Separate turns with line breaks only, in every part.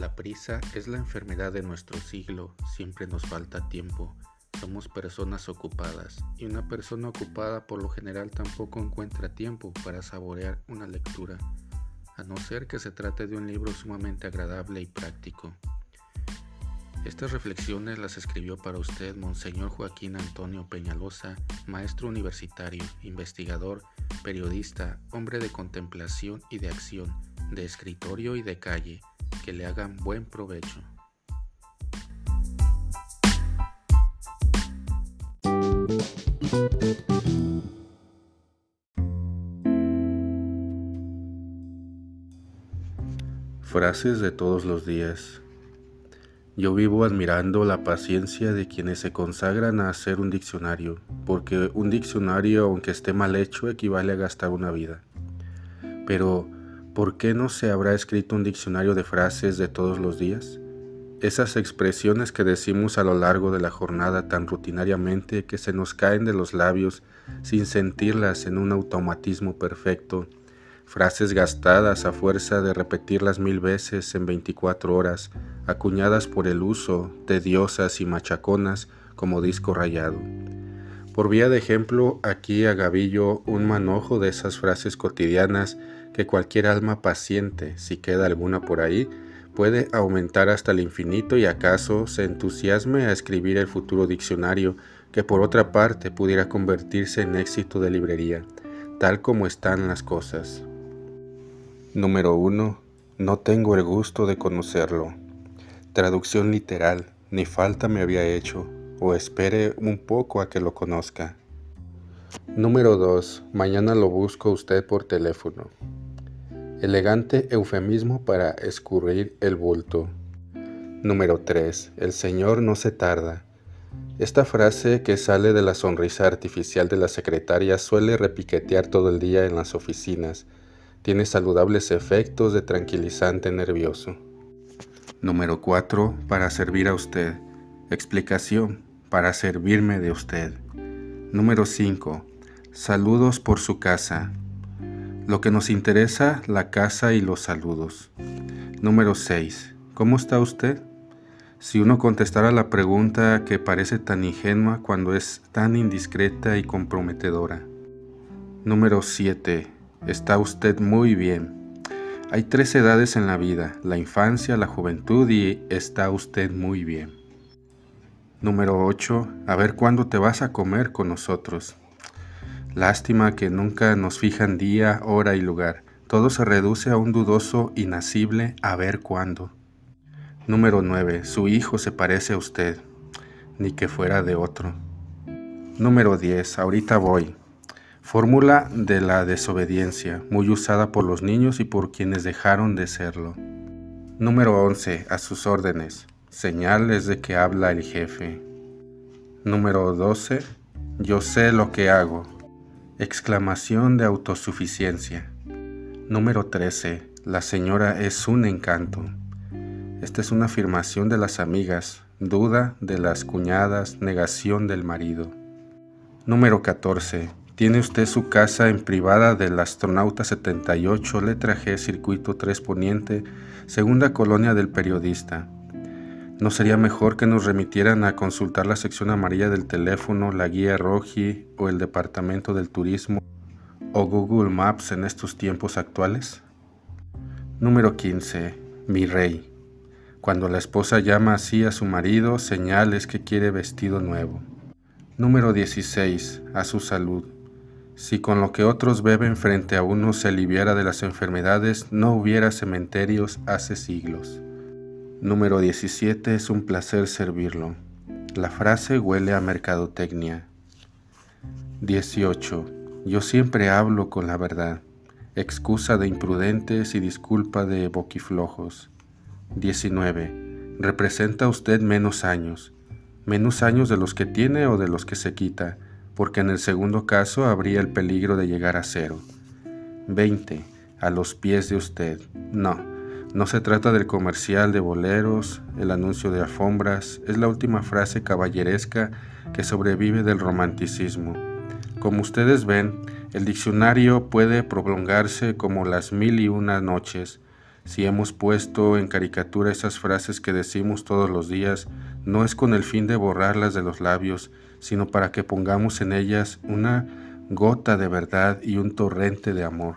La prisa es la enfermedad de nuestro siglo, siempre nos falta tiempo. Somos personas ocupadas y una persona ocupada por lo general tampoco encuentra tiempo para saborear una lectura, a no ser que se trate de un libro sumamente agradable y práctico. Estas reflexiones las escribió para usted Monseñor Joaquín Antonio Peñalosa, maestro universitario, investigador, periodista, hombre de contemplación y de acción, de escritorio y de calle, que le hagan buen provecho. Frases de todos los días. Yo vivo admirando la paciencia de quienes se consagran a hacer un diccionario, porque un diccionario, aunque esté mal hecho, equivale a gastar una vida. Pero, ¿Por qué no se habrá escrito un diccionario de frases de todos los días? Esas expresiones que decimos a lo largo de la jornada tan rutinariamente que se nos caen de los labios sin sentirlas en un automatismo perfecto, frases gastadas a fuerza de repetirlas mil veces en 24 horas, acuñadas por el uso, tediosas y machaconas como disco rayado. Por vía de ejemplo, aquí a Gavillo un manojo de esas frases cotidianas que cualquier alma paciente, si queda alguna por ahí, puede aumentar hasta el infinito y acaso se entusiasme a escribir el futuro diccionario que por otra parte pudiera convertirse en éxito de librería, tal como están las cosas. Número 1. No tengo el gusto de conocerlo. Traducción literal. Ni falta me había hecho, o espere un poco a que lo conozca. Número 2. Mañana lo busco usted por teléfono. Elegante eufemismo para escurrir el bulto. Número 3. El Señor no se tarda. Esta frase que sale de la sonrisa artificial de la secretaria suele repiquetear todo el día en las oficinas. Tiene saludables efectos de tranquilizante nervioso. Número 4. Para servir a usted. Explicación. Para servirme de usted. Número 5. Saludos por su casa. Lo que nos interesa, la casa y los saludos. Número 6. ¿Cómo está usted? Si uno contestara la pregunta que parece tan ingenua cuando es tan indiscreta y comprometedora. Número 7. Está usted muy bien. Hay tres edades en la vida, la infancia, la juventud y está usted muy bien. Número 8. A ver cuándo te vas a comer con nosotros. Lástima que nunca nos fijan día, hora y lugar. Todo se reduce a un dudoso inacible a ver cuándo. Número 9. Su hijo se parece a usted, ni que fuera de otro. Número 10. Ahorita voy. Fórmula de la desobediencia, muy usada por los niños y por quienes dejaron de serlo. Número 11. A sus órdenes. Señales de que habla el jefe. Número 12. Yo sé lo que hago. Exclamación de autosuficiencia. Número 13. La señora es un encanto. Esta es una afirmación de las amigas, duda de las cuñadas, negación del marido. Número 14. Tiene usted su casa en privada del astronauta 78, letra G, circuito 3 Poniente, segunda colonia del periodista. ¿No sería mejor que nos remitieran a consultar la sección amarilla del teléfono, la guía Roji o el departamento del turismo o Google Maps en estos tiempos actuales? Número 15. Mi rey. Cuando la esposa llama así a su marido, señales que quiere vestido nuevo. Número 16. A su salud. Si con lo que otros beben frente a uno se aliviara de las enfermedades, no hubiera cementerios hace siglos. Número 17. Es un placer servirlo. La frase huele a mercadotecnia. 18. Yo siempre hablo con la verdad. Excusa de imprudentes y disculpa de boquiflojos. 19. Representa usted menos años. Menos años de los que tiene o de los que se quita, porque en el segundo caso habría el peligro de llegar a cero. 20. A los pies de usted. No no se trata del comercial de boleros, el anuncio de alfombras, es la última frase caballeresca que sobrevive del romanticismo. Como ustedes ven, el diccionario puede prolongarse como las mil y una noches. Si hemos puesto en caricatura esas frases que decimos todos los días, no es con el fin de borrarlas de los labios, sino para que pongamos en ellas una gota de verdad y un torrente de amor.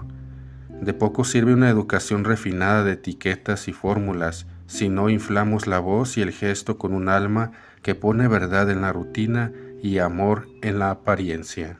De poco sirve una educación refinada de etiquetas y fórmulas si no inflamos la voz y el gesto con un alma que pone verdad en la rutina y amor en la apariencia.